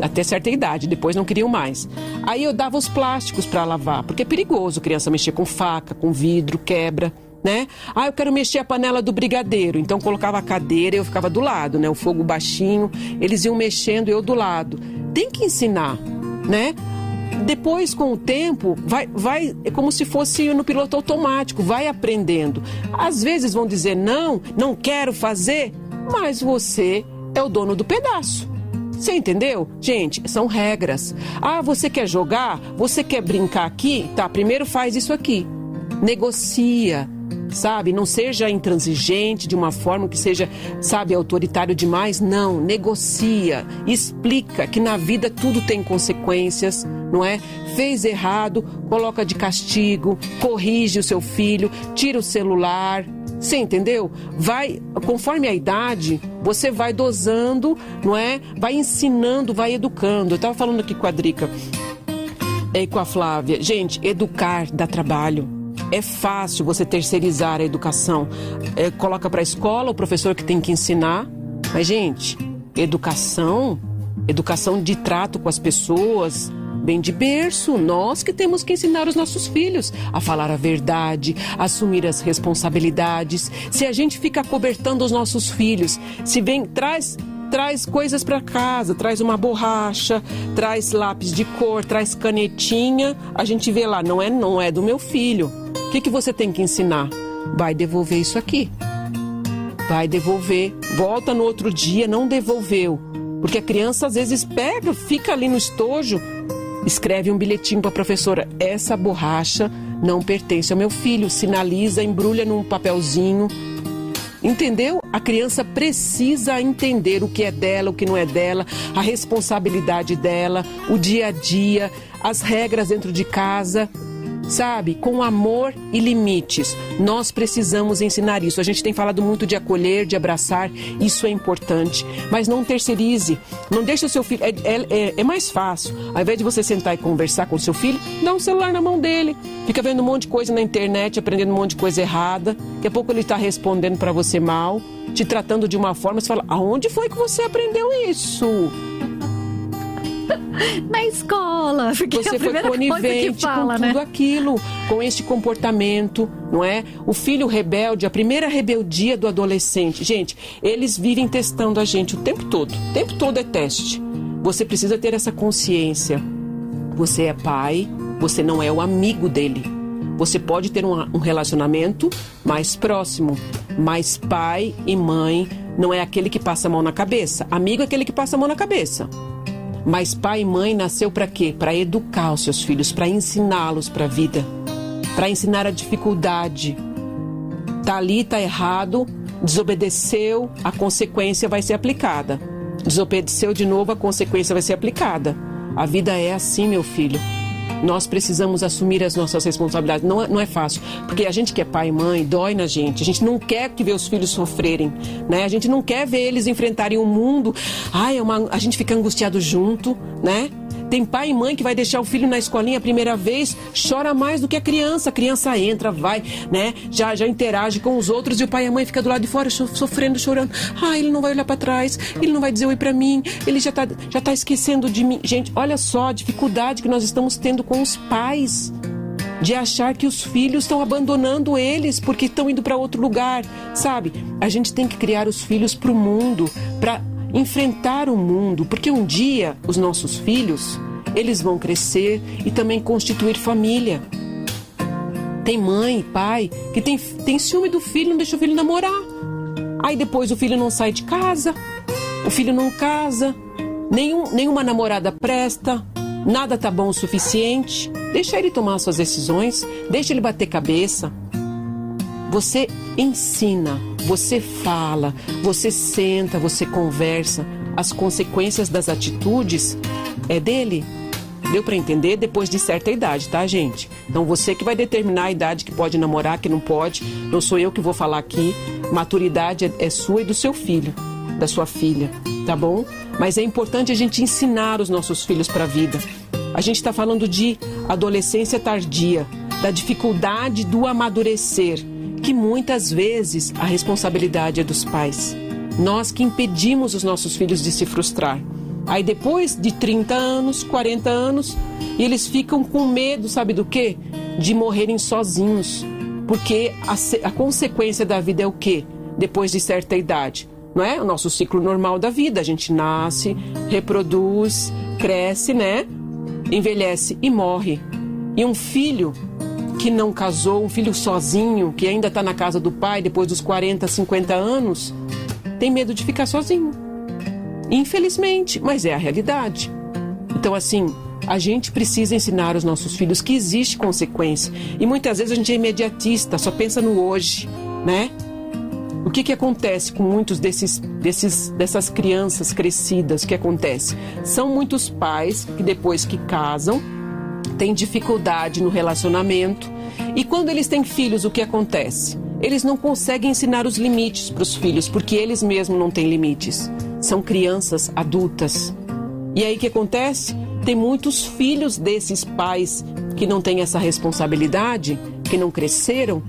Até certa idade, depois não queriam mais. Aí eu dava os plásticos para lavar, porque é perigoso criança mexer com faca, com vidro, quebra. Né? Ah, eu quero mexer a panela do brigadeiro. Então colocava a cadeira e eu ficava do lado, né? O fogo baixinho, eles iam mexendo eu do lado. Tem que ensinar, né? depois com o tempo vai vai é como se fosse no piloto automático vai aprendendo às vezes vão dizer não não quero fazer mas você é o dono do pedaço você entendeu? Gente, são regras. Ah, você quer jogar? Você quer brincar aqui? Tá, primeiro faz isso aqui. Negocia, sabe? Não seja intransigente de uma forma que seja, sabe, autoritário demais. Não, negocia, explica que na vida tudo tem consequências, não é? Fez errado, coloca de castigo, corrige o seu filho, tira o celular. Você entendeu? Vai, conforme a idade, você vai dosando, não é? Vai ensinando, vai educando. Eu estava falando aqui com a Drica e com a Flávia. Gente, educar dá trabalho é fácil você terceirizar a educação. É, coloca para a escola o professor que tem que ensinar. Mas, gente, educação, educação de trato com as pessoas, bem de berço, nós que temos que ensinar os nossos filhos a falar a verdade, a assumir as responsabilidades. Se a gente fica cobertando os nossos filhos, se vem, traz traz coisas para casa, traz uma borracha, traz lápis de cor, traz canetinha, a gente vê lá, não é, não é do meu filho. Que, que você tem que ensinar? Vai devolver isso aqui. Vai devolver. Volta no outro dia, não devolveu. Porque a criança às vezes pega, fica ali no estojo, escreve um bilhetinho para a professora: essa borracha não pertence ao meu filho. Sinaliza, embrulha num papelzinho. Entendeu? A criança precisa entender o que é dela, o que não é dela, a responsabilidade dela, o dia a dia, as regras dentro de casa sabe? Com amor e limites. Nós precisamos ensinar isso. A gente tem falado muito de acolher, de abraçar, isso é importante. Mas não terceirize. Não deixe o seu filho. É, é, é, é mais fácil. Ao invés de você sentar e conversar com o seu filho, dá um celular na mão dele. Fica vendo um monte de coisa na internet, aprendendo um monte de coisa errada. Daqui a pouco ele está respondendo para você mal, te tratando de uma forma. Você fala: aonde foi que você aprendeu isso? na escola. Porque Você foi conivente fala, com tudo né? aquilo, com este comportamento, não é? O filho rebelde, a primeira rebeldia do adolescente. Gente, eles vivem testando a gente o tempo todo. O tempo todo é teste. Você precisa ter essa consciência. Você é pai, você não é o amigo dele. Você pode ter um, um relacionamento mais próximo, mas pai e mãe não é aquele que passa a mão na cabeça. Amigo é aquele que passa a mão na cabeça. Mas pai e mãe nasceu para quê? Para educar os seus filhos, para ensiná-los para a vida, para ensinar a dificuldade. Tá ali, tá errado, desobedeceu, a consequência vai ser aplicada. Desobedeceu de novo, a consequência vai ser aplicada. A vida é assim, meu filho. Nós precisamos assumir as nossas responsabilidades. Não, é, não é fácil, porque a gente que é pai e mãe, dói na gente. A gente não quer que ver os filhos sofrerem, né? A gente não quer ver eles enfrentarem o um mundo. Ai, é uma, a gente fica angustiado junto, né? Tem pai e mãe que vai deixar o filho na escolinha a primeira vez, chora mais do que a criança. A criança entra, vai, né? Já, já interage com os outros e o pai e a mãe fica do lado de fora sofrendo, chorando. Ah, ele não vai olhar para trás, ele não vai dizer oi para mim, ele já tá, já tá esquecendo de mim. Gente, olha só a dificuldade que nós estamos tendo com os pais de achar que os filhos estão abandonando eles porque estão indo para outro lugar, sabe? A gente tem que criar os filhos para o mundo, para enfrentar o mundo, porque um dia os nossos filhos, eles vão crescer e também constituir família. Tem mãe, pai que tem, tem ciúme do filho, não deixa o filho namorar. Aí depois o filho não sai de casa, o filho não casa, nenhum, nenhuma namorada presta, nada tá bom o suficiente. Deixa ele tomar suas decisões, deixa ele bater cabeça. Você ensina você fala, você senta, você conversa. As consequências das atitudes é dele. Deu para entender depois de certa idade, tá, gente? Então você que vai determinar a idade que pode namorar, que não pode. Não sou eu que vou falar aqui. Maturidade é, é sua e do seu filho, da sua filha, tá bom? Mas é importante a gente ensinar os nossos filhos para a vida. A gente está falando de adolescência tardia, da dificuldade do amadurecer que muitas vezes a responsabilidade é dos pais. Nós que impedimos os nossos filhos de se frustrar. Aí depois de 30 anos, 40 anos, eles ficam com medo, sabe do quê? De morrerem sozinhos. Porque a, a consequência da vida é o quê? Depois de certa idade. Não é? O nosso ciclo normal da vida. A gente nasce, reproduz, cresce, né? Envelhece e morre. E um filho que não casou, um filho sozinho, que ainda está na casa do pai depois dos 40, 50 anos, tem medo de ficar sozinho. Infelizmente, mas é a realidade. Então, assim, a gente precisa ensinar os nossos filhos que existe consequência. E muitas vezes a gente é imediatista, só pensa no hoje, né? O que, que acontece com muitos desses, desses, dessas crianças crescidas? O que acontece? São muitos pais que depois que casam têm dificuldade no relacionamento. E quando eles têm filhos, o que acontece? Eles não conseguem ensinar os limites para os filhos, porque eles mesmos não têm limites. São crianças adultas. E aí o que acontece? Tem muitos filhos desses pais que não têm essa responsabilidade, que não cresceram,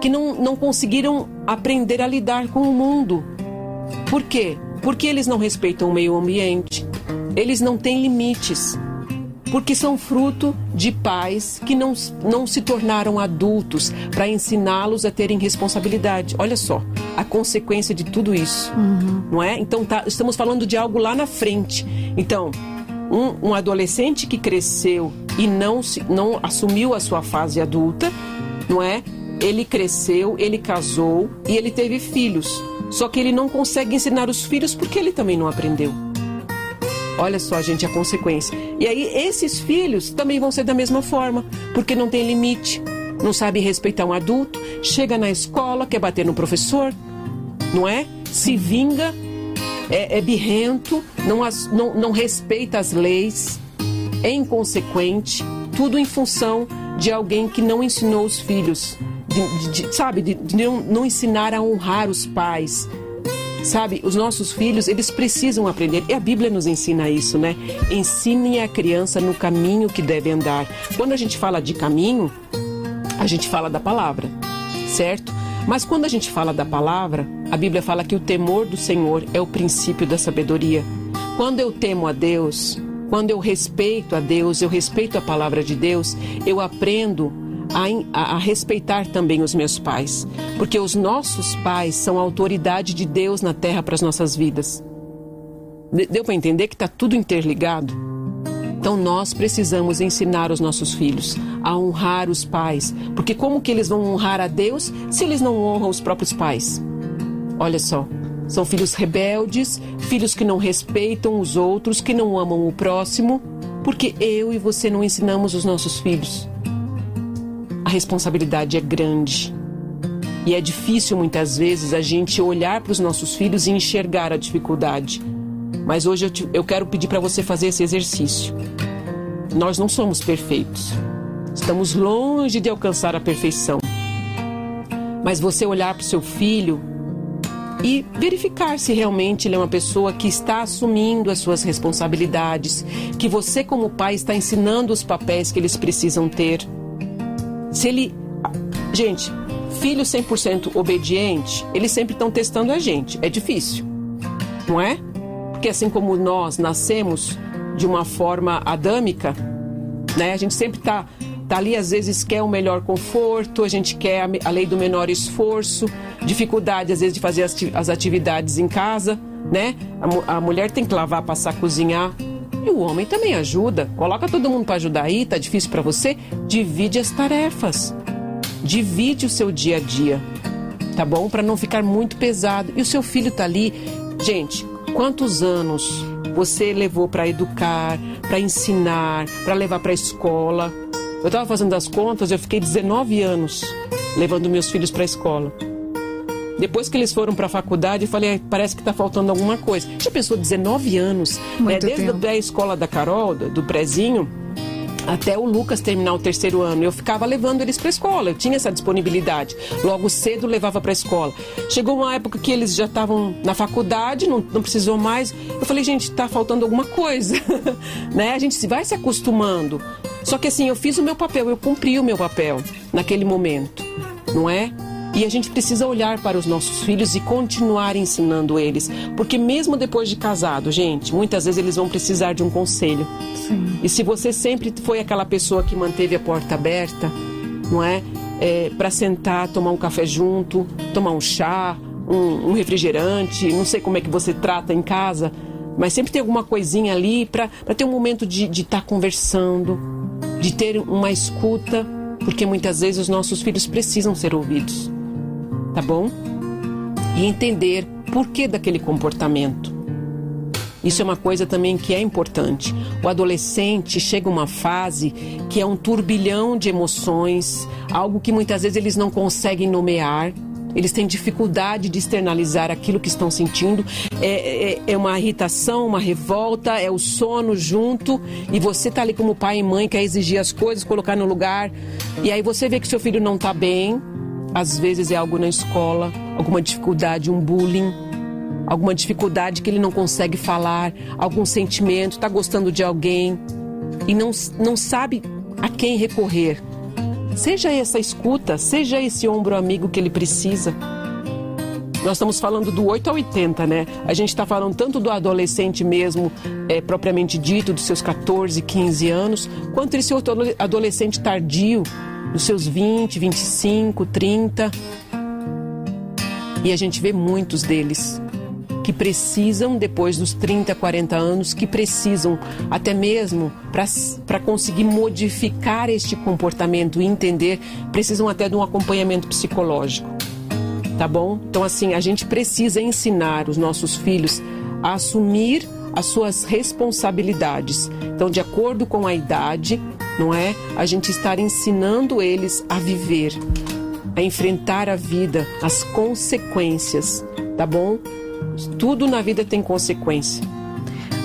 que não, não conseguiram aprender a lidar com o mundo. Por quê? Porque eles não respeitam o meio ambiente, eles não têm limites porque são fruto de pais que não, não se tornaram adultos para ensiná-los a terem responsabilidade. Olha só, a consequência de tudo isso, uhum. não é? Então tá, estamos falando de algo lá na frente. Então, um, um adolescente que cresceu e não, se, não assumiu a sua fase adulta, não é? Ele cresceu, ele casou e ele teve filhos. Só que ele não consegue ensinar os filhos porque ele também não aprendeu. Olha só, gente, a consequência. E aí, esses filhos também vão ser da mesma forma, porque não tem limite. não sabe respeitar um adulto, chega na escola, quer bater no professor, não é? Se vinga, é, é birrento, não, as, não, não respeita as leis, é inconsequente, tudo em função de alguém que não ensinou os filhos, de, de, sabe, de, de não, não ensinar a honrar os pais, Sabe, os nossos filhos, eles precisam aprender. E a Bíblia nos ensina isso, né? Ensine a criança no caminho que deve andar. Quando a gente fala de caminho, a gente fala da palavra, certo? Mas quando a gente fala da palavra, a Bíblia fala que o temor do Senhor é o princípio da sabedoria. Quando eu temo a Deus, quando eu respeito a Deus, eu respeito a palavra de Deus, eu aprendo a, a, respeitar também os meus pais, porque os nossos pais são a autoridade de Deus na terra para as nossas vidas. Deu para entender que está tudo interligado? Então nós precisamos ensinar os nossos filhos a honrar os pais, porque como que eles vão honrar a Deus se eles não honram os próprios pais? Olha só, são filhos rebeldes, filhos que não respeitam os outros, que não amam o próximo, porque eu e você não ensinamos os nossos filhos a responsabilidade é grande. E é difícil muitas vezes a gente olhar para os nossos filhos e enxergar a dificuldade. Mas hoje eu, te, eu quero pedir para você fazer esse exercício. Nós não somos perfeitos. Estamos longe de alcançar a perfeição. Mas você olhar para o seu filho e verificar se realmente ele é uma pessoa que está assumindo as suas responsabilidades, que você, como pai, está ensinando os papéis que eles precisam ter se ele. Gente, filho 100% obediente, eles sempre estão testando a gente. É difícil, não é? Porque assim como nós nascemos de uma forma adâmica, né? A gente sempre está tá ali, às vezes quer o melhor conforto, a gente quer a, lei do menor esforço, dificuldade, às vezes, de fazer as, as atividades em casa, né? A, a mulher tem que lavar, passar, cozinhar. E o homem também ajuda. Coloca todo mundo para ajudar aí, tá difícil para você? Divide as tarefas. Divide o seu dia a dia. Tá bom? Para não ficar muito pesado. E o seu filho tá ali. Gente, quantos anos você levou para educar, para ensinar, para levar para a escola? Eu estava fazendo as contas, eu fiquei 19 anos levando meus filhos para a escola. Depois que eles foram para a faculdade, eu falei, ah, parece que está faltando alguma coisa. Já pensou 19 anos, né? desde a escola da Carol, do, do prezinho, até o Lucas terminar o terceiro ano. Eu ficava levando eles para a escola, eu tinha essa disponibilidade. Logo cedo levava para a escola. Chegou uma época que eles já estavam na faculdade, não, não precisou mais. Eu falei, gente, está faltando alguma coisa. né? A gente vai se acostumando. Só que assim, eu fiz o meu papel, eu cumpri o meu papel naquele momento, não é? E a gente precisa olhar para os nossos filhos e continuar ensinando eles. Porque mesmo depois de casado, gente, muitas vezes eles vão precisar de um conselho. Sim. E se você sempre foi aquela pessoa que manteve a porta aberta, não é? é para sentar, tomar um café junto, tomar um chá, um, um refrigerante, não sei como é que você trata em casa, mas sempre tem alguma coisinha ali para ter um momento de estar tá conversando, de ter uma escuta, porque muitas vezes os nossos filhos precisam ser ouvidos tá bom? E entender por que daquele comportamento. Isso é uma coisa também que é importante. O adolescente chega uma fase que é um turbilhão de emoções, algo que muitas vezes eles não conseguem nomear. Eles têm dificuldade de externalizar aquilo que estão sentindo. É, é, é uma irritação, uma revolta, é o sono junto. E você tá ali como pai e mãe, quer exigir as coisas, colocar no lugar. E aí você vê que seu filho não tá bem. Às vezes é algo na escola, alguma dificuldade, um bullying, alguma dificuldade que ele não consegue falar, algum sentimento, está gostando de alguém e não, não sabe a quem recorrer. Seja essa escuta, seja esse ombro amigo que ele precisa. Nós estamos falando do 8 a 80, né? A gente está falando tanto do adolescente mesmo, é, propriamente dito, dos seus 14, 15 anos, quanto esse outro adolescente tardio, dos seus 20, 25, 30. E a gente vê muitos deles que precisam, depois dos 30, 40 anos, que precisam até mesmo para conseguir modificar este comportamento e entender, precisam até de um acompanhamento psicológico. Tá bom? Então, assim, a gente precisa ensinar os nossos filhos a assumir as suas responsabilidades. Então, de acordo com a idade, não é? A gente estar ensinando eles a viver, a enfrentar a vida, as consequências, tá bom? Tudo na vida tem consequência.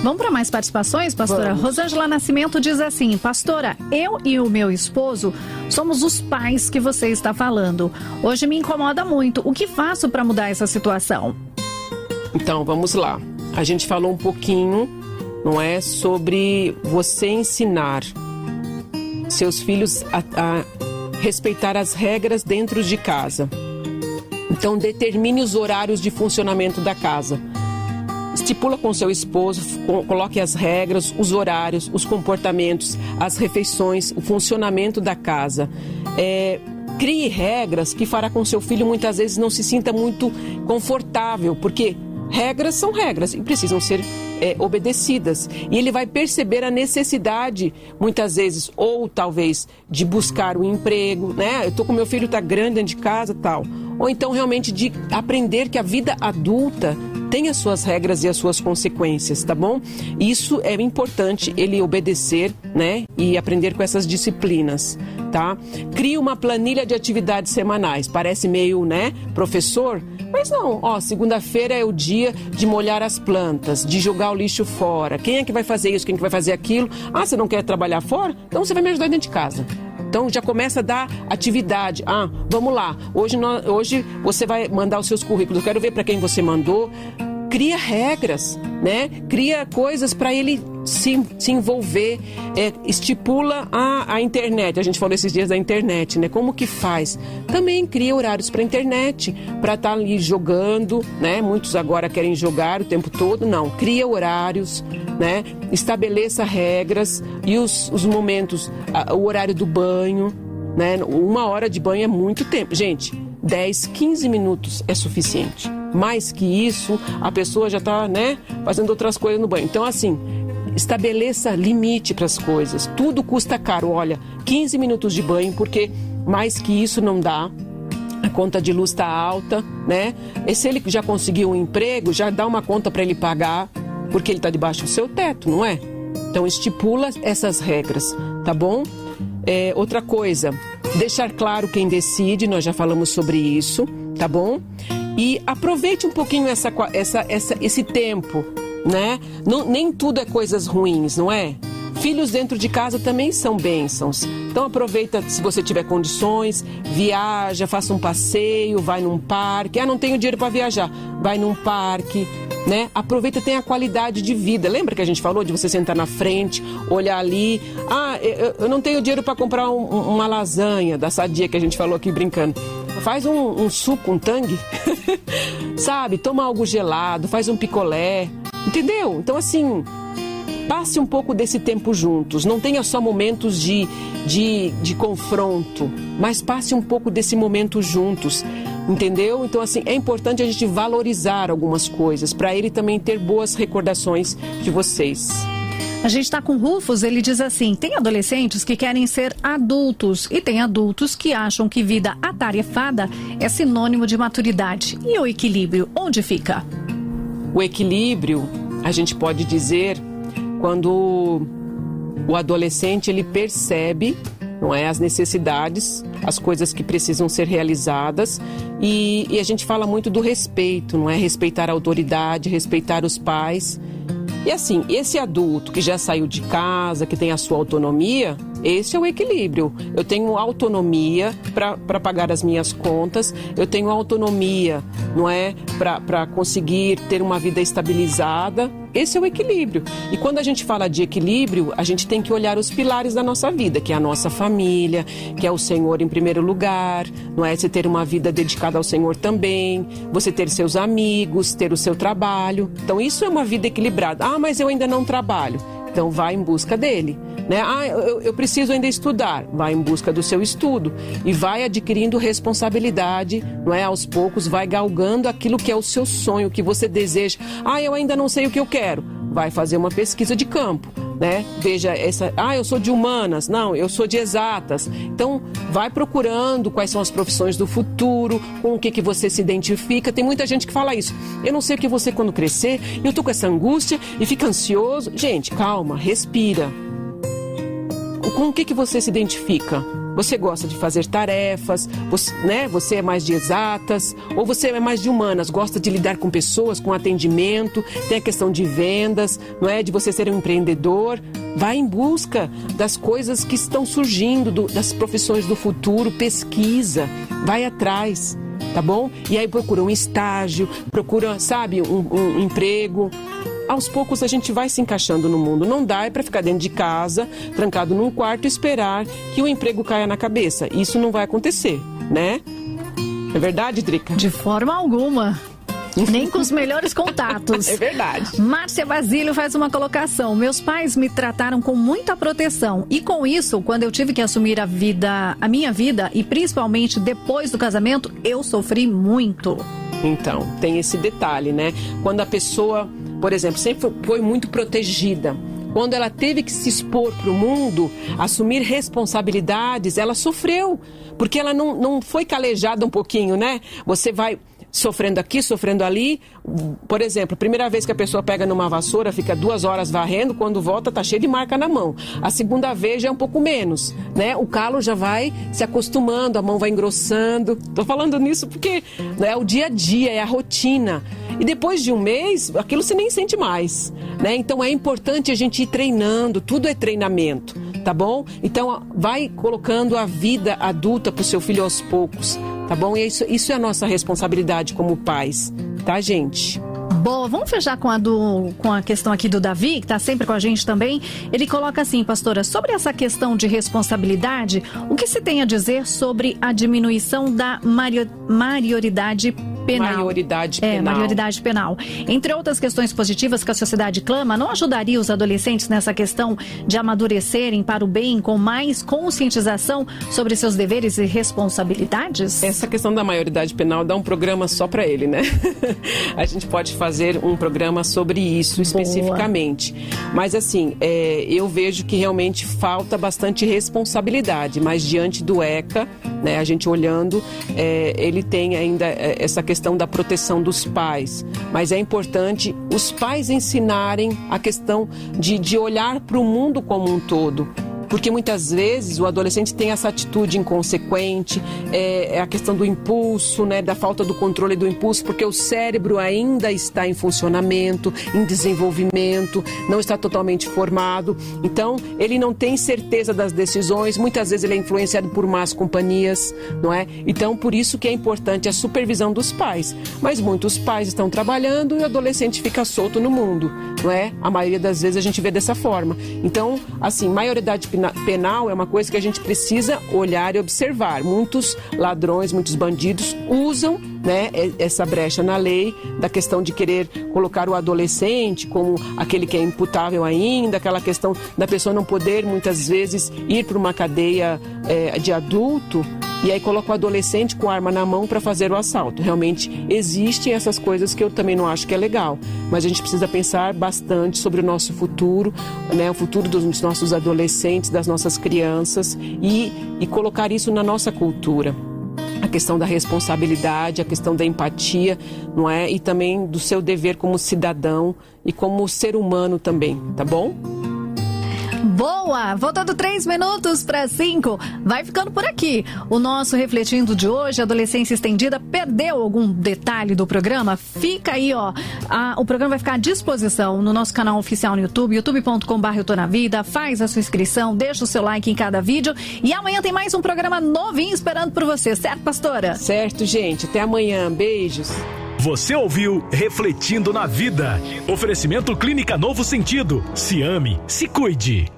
Vamos para mais participações, pastora? Vamos. Rosângela Nascimento diz assim: Pastora, eu e o meu esposo somos os pais que você está falando. Hoje me incomoda muito. O que faço para mudar essa situação? Então, vamos lá. A gente falou um pouquinho, não é? Sobre você ensinar seus filhos a, a respeitar as regras dentro de casa. Então, determine os horários de funcionamento da casa. Estipula com seu esposo, coloque as regras, os horários, os comportamentos, as refeições, o funcionamento da casa. É, crie regras que fará com seu filho muitas vezes não se sinta muito confortável, porque regras são regras e precisam ser é, obedecidas. E ele vai perceber a necessidade, muitas vezes, ou talvez, de buscar um emprego, né? Eu tô com meu filho, tá grande dentro de casa tal. Ou então realmente de aprender que a vida adulta tem as suas regras e as suas consequências, tá bom? Isso é importante ele obedecer, né? E aprender com essas disciplinas, tá? Crie uma planilha de atividades semanais. Parece meio, né, professor? Mas não, ó, segunda-feira é o dia de molhar as plantas, de jogar o lixo fora. Quem é que vai fazer isso? Quem é que vai fazer aquilo? Ah, você não quer trabalhar fora? Então você vai me ajudar dentro de casa. Então já começa a dar atividade. Ah, vamos lá. Hoje, nós, hoje você vai mandar os seus currículos. Eu quero ver para quem você mandou. Cria regras, né? Cria coisas para ele se, se envolver, é, estipula a, a internet. A gente falou esses dias da internet, né? Como que faz? Também cria horários para internet, para estar tá ali jogando, né? Muitos agora querem jogar o tempo todo. Não, cria horários, né? Estabeleça regras e os, os momentos, a, o horário do banho, né? Uma hora de banho é muito tempo. Gente, 10, 15 minutos é suficiente. Mais que isso, a pessoa já está, né, fazendo outras coisas no banho. Então, assim, estabeleça limite para as coisas. Tudo custa caro. Olha, 15 minutos de banho, porque mais que isso não dá. A conta de luz está alta, né? E se ele já conseguiu um emprego, já dá uma conta para ele pagar, porque ele está debaixo do seu teto, não é? Então estipula essas regras, tá bom? É, outra coisa, deixar claro quem decide, nós já falamos sobre isso, tá bom? E aproveite um pouquinho essa, essa, essa, esse tempo né? Não, nem tudo é coisas ruins, não é? Filhos dentro de casa também são bênçãos. Então aproveita se você tiver condições, viaja, faça um passeio, vai num parque. Ah, não tenho dinheiro para viajar. Vai num parque, né? Aproveita, tem a qualidade de vida. Lembra que a gente falou de você sentar na frente, olhar ali. Ah, eu, eu não tenho dinheiro para comprar um, uma lasanha da sadia que a gente falou aqui brincando. Faz um, um suco, um tangue, sabe? Toma algo gelado, faz um picolé, Entendeu? Então, assim, passe um pouco desse tempo juntos. Não tenha só momentos de, de, de confronto, mas passe um pouco desse momento juntos. Entendeu? Então, assim, é importante a gente valorizar algumas coisas para ele também ter boas recordações de vocês. A gente está com Rufus, ele diz assim: tem adolescentes que querem ser adultos e tem adultos que acham que vida atarefada é sinônimo de maturidade. E o equilíbrio, onde fica? O equilíbrio, a gente pode dizer, quando o adolescente ele percebe não é as necessidades, as coisas que precisam ser realizadas e, e, a gente fala muito do respeito, não é respeitar a autoridade, respeitar os pais e assim, esse adulto que já saiu de casa, que tem a sua autonomia, esse é o equilíbrio. Eu tenho autonomia para pagar as minhas contas, eu tenho autonomia, não é? Para conseguir ter uma vida estabilizada. Esse é o equilíbrio. E quando a gente fala de equilíbrio, a gente tem que olhar os pilares da nossa vida, que é a nossa família, que é o Senhor em primeiro lugar, não é? Você ter uma vida dedicada ao Senhor também, você ter seus amigos, ter o seu trabalho. Então, isso é uma vida equilibrada. Ah, mas eu ainda não trabalho. Então, vá em busca dele. Né? Ah, eu, eu preciso ainda estudar. Vai em busca do seu estudo e vai adquirindo responsabilidade, não é? Aos poucos, vai galgando aquilo que é o seu sonho, que você deseja. Ah, eu ainda não sei o que eu quero. Vai fazer uma pesquisa de campo. Né? Veja essa, ah, eu sou de humanas, não, eu sou de exatas. Então, vai procurando quais são as profissões do futuro, com o que que você se identifica. Tem muita gente que fala isso. Eu não sei o que você quando crescer, eu tô com essa angústia e fica ansioso. Gente, calma, respira com o que, que você se identifica? Você gosta de fazer tarefas, você, né? Você é mais de exatas, ou você é mais de humanas, gosta de lidar com pessoas, com atendimento, tem a questão de vendas, não é? De você ser um empreendedor. Vai em busca das coisas que estão surgindo, do, das profissões do futuro, pesquisa, vai atrás tá bom? E aí procura um estágio, procura, sabe, um, um emprego. Aos poucos a gente vai se encaixando no mundo. Não dá é para ficar dentro de casa, trancado num quarto e esperar que o emprego caia na cabeça. Isso não vai acontecer, né? É verdade, Drica? De forma alguma. Nem com os melhores contatos. É verdade. Márcia Basílio faz uma colocação. Meus pais me trataram com muita proteção. E com isso, quando eu tive que assumir a vida, a minha vida, e principalmente depois do casamento, eu sofri muito. Então, tem esse detalhe, né? Quando a pessoa, por exemplo, sempre foi muito protegida quando ela teve que se expor para o mundo, assumir responsabilidades, ela sofreu, porque ela não, não foi calejada um pouquinho, né? Você vai sofrendo aqui, sofrendo ali. Por exemplo, primeira vez que a pessoa pega numa vassoura, fica duas horas varrendo, quando volta tá cheio de marca na mão. A segunda vez já é um pouco menos, né? O calo já vai se acostumando, a mão vai engrossando. Tô falando nisso porque né, é o dia a dia, é a rotina. E depois de um mês, aquilo você nem sente mais, né? Então é importante a gente ir treinando, tudo é treinamento, tá bom? Então vai colocando a vida adulta pro seu filho aos poucos tá bom? E isso, isso é a nossa responsabilidade como pais, tá, gente? Boa, vamos fechar com a, do, com a questão aqui do Davi, que está sempre com a gente também. Ele coloca assim, pastora, sobre essa questão de responsabilidade, o que se tem a dizer sobre a diminuição da maioridade penal. Maioridade penal. É, maioridade penal. Entre outras questões positivas que a sociedade clama, não ajudaria os adolescentes nessa questão de amadurecerem para o bem com mais conscientização sobre seus deveres e responsabilidades? Essa questão da maioridade penal dá um programa só para ele, né? a gente pode fazer um programa sobre isso Boa. especificamente. Mas assim, é, eu vejo que realmente falta bastante responsabilidade, mas diante do ECA, né, a gente olhando, é, ele tem ainda é, essa questão questão da proteção dos pais, mas é importante os pais ensinarem a questão de, de olhar para o mundo como um todo. Porque muitas vezes o adolescente tem essa atitude inconsequente, é, é, a questão do impulso, né, da falta do controle do impulso, porque o cérebro ainda está em funcionamento, em desenvolvimento, não está totalmente formado. Então, ele não tem certeza das decisões, muitas vezes ele é influenciado por más companhias, não é? Então, por isso que é importante a supervisão dos pais. Mas muitos pais estão trabalhando e o adolescente fica solto no mundo, não é? A maioria das vezes a gente vê dessa forma. Então, assim, maioridade penal é uma coisa que a gente precisa olhar e observar. Muitos ladrões, muitos bandidos usam né, essa brecha na lei da questão de querer colocar o adolescente como aquele que é imputável ainda, aquela questão da pessoa não poder muitas vezes ir para uma cadeia é, de adulto e aí coloca o adolescente com arma na mão para fazer o assalto. Realmente existem essas coisas que eu também não acho que é legal, mas a gente precisa pensar bastante sobre o nosso futuro, né, o futuro dos nossos adolescentes, das nossas crianças e, e colocar isso na nossa cultura a questão da responsabilidade, a questão da empatia, não é? E também do seu dever como cidadão e como ser humano também, tá bom? Boa! Voltando três minutos para cinco. Vai ficando por aqui. O nosso Refletindo de hoje, Adolescência Estendida, perdeu algum detalhe do programa? Fica aí, ó. o programa vai ficar à disposição no nosso canal oficial no YouTube, youtube.com.br na Vida. Faz a sua inscrição, deixa o seu like em cada vídeo. E amanhã tem mais um programa novinho esperando por você, certo, pastora? Certo, gente. Até amanhã. Beijos. Você ouviu Refletindo na Vida. Oferecimento Clínica Novo Sentido. Se ame, se cuide.